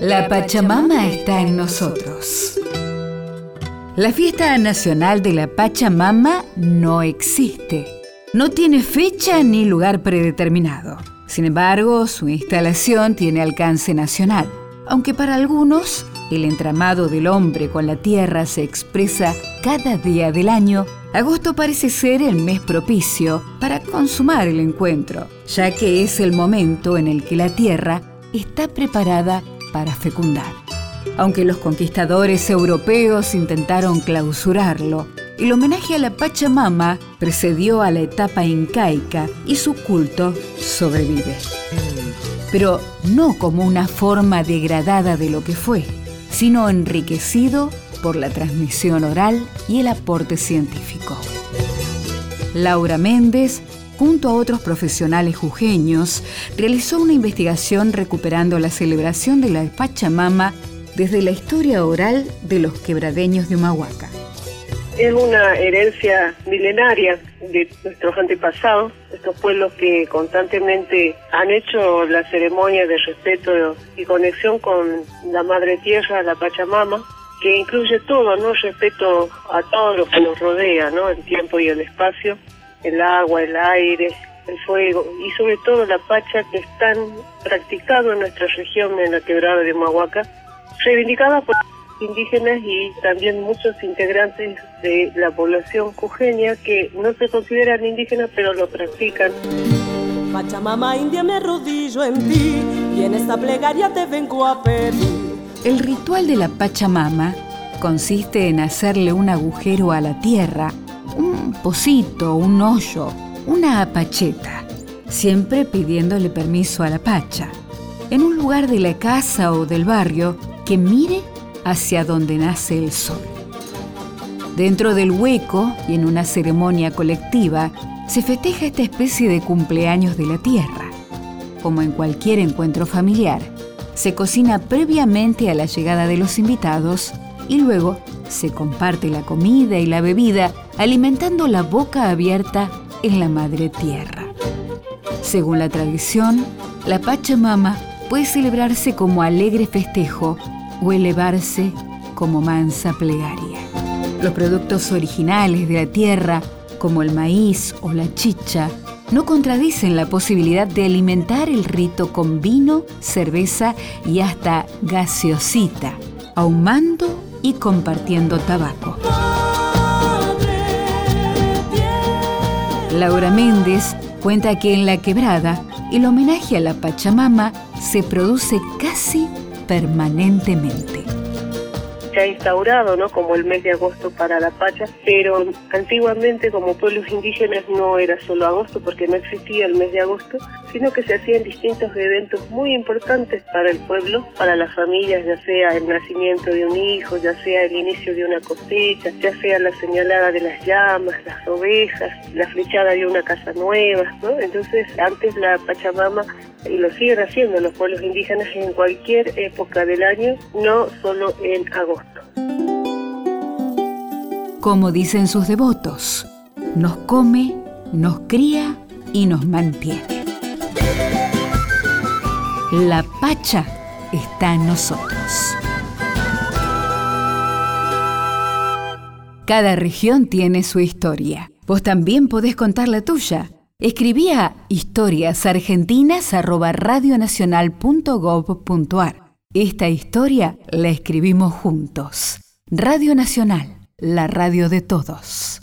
La Pachamama está en nosotros. La fiesta nacional de la Pachamama no existe. No tiene fecha ni lugar predeterminado. Sin embargo, su instalación tiene alcance nacional, aunque para algunos el entramado del hombre con la tierra se expresa cada día del año, agosto parece ser el mes propicio para consumar el encuentro, ya que es el momento en el que la tierra está preparada para fecundar. Aunque los conquistadores europeos intentaron clausurarlo, el homenaje a la Pachamama precedió a la etapa incaica y su culto sobrevive. Pero no como una forma degradada de lo que fue, sino enriquecido por la transmisión oral y el aporte científico. Laura Méndez junto a otros profesionales jujeños, realizó una investigación recuperando la celebración de la Pachamama desde la historia oral de los quebradeños de Humahuaca. Es una herencia milenaria de nuestros antepasados, estos pueblos que constantemente han hecho la ceremonia de respeto y conexión con la Madre Tierra, la Pachamama, que incluye todo, ¿no? Respeto a todo lo que nos rodea, ¿no? El tiempo y el espacio el agua, el aire, el fuego y sobre todo la pacha que es tan practicado en nuestra región, en la quebrada de Mahuaca, reivindicada por indígenas y también muchos integrantes de la población jujeña que no se consideran indígenas pero lo practican. Pachamama india me arrodillo en ti y en esta plegaria te vengo a pedir. El ritual de la Pachamama consiste en hacerle un agujero a la tierra un pocito, un hoyo, una apacheta, siempre pidiéndole permiso a la pacha, en un lugar de la casa o del barrio que mire hacia donde nace el sol. Dentro del hueco y en una ceremonia colectiva se festeja esta especie de cumpleaños de la tierra. Como en cualquier encuentro familiar, se cocina previamente a la llegada de los invitados y luego se comparte la comida y la bebida alimentando la boca abierta en la madre tierra. Según la tradición, la Pachamama puede celebrarse como alegre festejo o elevarse como mansa plegaria. Los productos originales de la tierra, como el maíz o la chicha, no contradicen la posibilidad de alimentar el rito con vino, cerveza y hasta gaseosita, ahumando y compartiendo tabaco. Laura Méndez cuenta que en la quebrada el homenaje a la Pachamama se produce casi permanentemente se ha instaurado ¿no? como el mes de agosto para la Pacha, pero antiguamente como pueblos indígenas no era solo agosto porque no existía el mes de agosto, sino que se hacían distintos eventos muy importantes para el pueblo, para las familias, ya sea el nacimiento de un hijo, ya sea el inicio de una cosecha, ya sea la señalada de las llamas, las ovejas, la flechada de una casa nueva, ¿no? Entonces antes la Pachamama y lo siguen haciendo los pueblos indígenas en cualquier época del año, no solo en agosto. Como dicen sus devotos, nos come, nos cría y nos mantiene. La Pacha está en nosotros. Cada región tiene su historia. Vos también podés contar la tuya Escribía historiasargentinas@radionacional.gov.ar. Esta historia la escribimos juntos. Radio Nacional, la radio de todos.